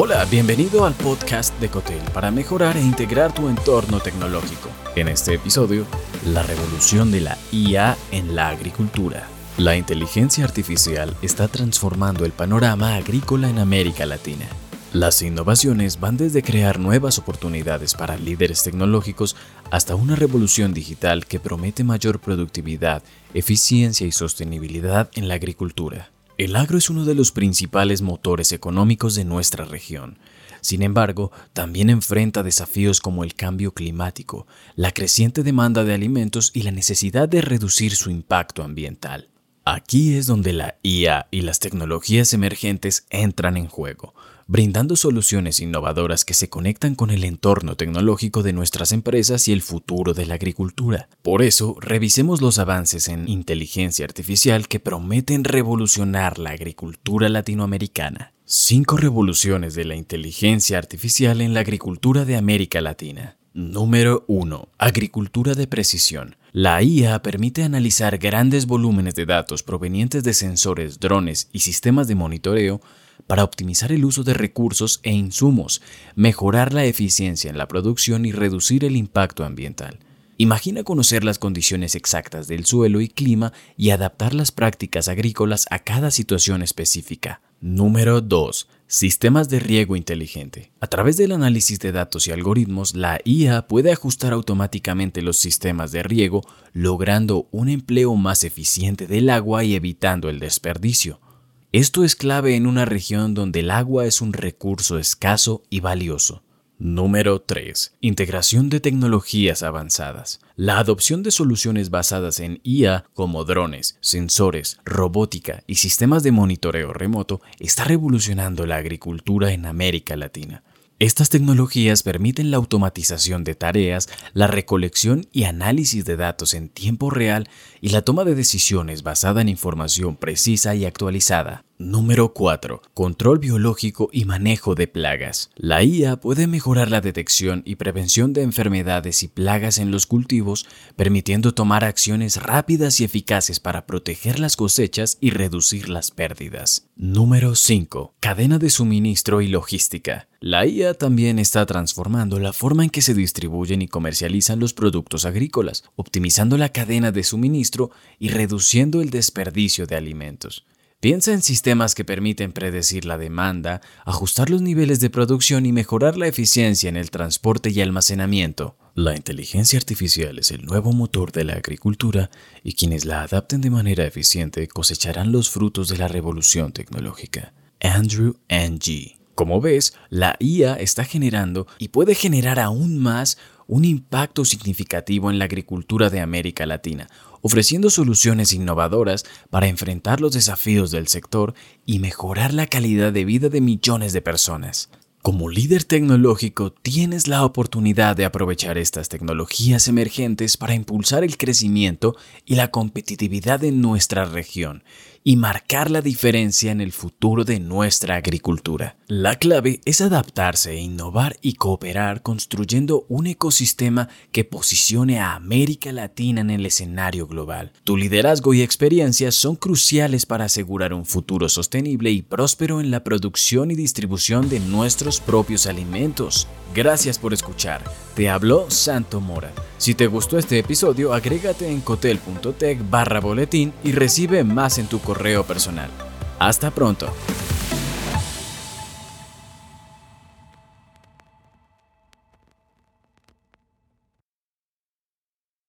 Hola, bienvenido al podcast de Cotel para mejorar e integrar tu entorno tecnológico. En este episodio, la revolución de la IA en la agricultura. La inteligencia artificial está transformando el panorama agrícola en América Latina. Las innovaciones van desde crear nuevas oportunidades para líderes tecnológicos hasta una revolución digital que promete mayor productividad, eficiencia y sostenibilidad en la agricultura. El agro es uno de los principales motores económicos de nuestra región. Sin embargo, también enfrenta desafíos como el cambio climático, la creciente demanda de alimentos y la necesidad de reducir su impacto ambiental. Aquí es donde la IA y las tecnologías emergentes entran en juego, brindando soluciones innovadoras que se conectan con el entorno tecnológico de nuestras empresas y el futuro de la agricultura. Por eso, revisemos los avances en inteligencia artificial que prometen revolucionar la agricultura latinoamericana. Cinco revoluciones de la inteligencia artificial en la agricultura de América Latina. Número 1. Agricultura de precisión. La IA permite analizar grandes volúmenes de datos provenientes de sensores, drones y sistemas de monitoreo para optimizar el uso de recursos e insumos, mejorar la eficiencia en la producción y reducir el impacto ambiental. Imagina conocer las condiciones exactas del suelo y clima y adaptar las prácticas agrícolas a cada situación específica. Número 2. Sistemas de riego inteligente. A través del análisis de datos y algoritmos, la IA puede ajustar automáticamente los sistemas de riego, logrando un empleo más eficiente del agua y evitando el desperdicio. Esto es clave en una región donde el agua es un recurso escaso y valioso. Número 3. Integración de tecnologías avanzadas. La adopción de soluciones basadas en IA como drones, sensores, robótica y sistemas de monitoreo remoto está revolucionando la agricultura en América Latina. Estas tecnologías permiten la automatización de tareas, la recolección y análisis de datos en tiempo real y la toma de decisiones basada en información precisa y actualizada. Número 4. Control biológico y manejo de plagas. La IA puede mejorar la detección y prevención de enfermedades y plagas en los cultivos, permitiendo tomar acciones rápidas y eficaces para proteger las cosechas y reducir las pérdidas. Número 5. Cadena de suministro y logística. La IA también está transformando la forma en que se distribuyen y comercializan los productos agrícolas, optimizando la cadena de suministro y reduciendo el desperdicio de alimentos. Piensa en sistemas que permiten predecir la demanda, ajustar los niveles de producción y mejorar la eficiencia en el transporte y almacenamiento. La inteligencia artificial es el nuevo motor de la agricultura y quienes la adapten de manera eficiente cosecharán los frutos de la revolución tecnológica. Andrew Ng. Como ves, la IA está generando y puede generar aún más un impacto significativo en la agricultura de América Latina, ofreciendo soluciones innovadoras para enfrentar los desafíos del sector y mejorar la calidad de vida de millones de personas. Como líder tecnológico, tienes la oportunidad de aprovechar estas tecnologías emergentes para impulsar el crecimiento y la competitividad en nuestra región y marcar la diferencia en el futuro de nuestra agricultura. La clave es adaptarse, innovar y cooperar construyendo un ecosistema que posicione a América Latina en el escenario global. Tu liderazgo y experiencia son cruciales para asegurar un futuro sostenible y próspero en la producción y distribución de nuestros propios alimentos. Gracias por escuchar. Te habló Santo Mora. Si te gustó este episodio, agrégate en cotel.tech barra boletín y recibe más en tu correo personal. Hasta pronto.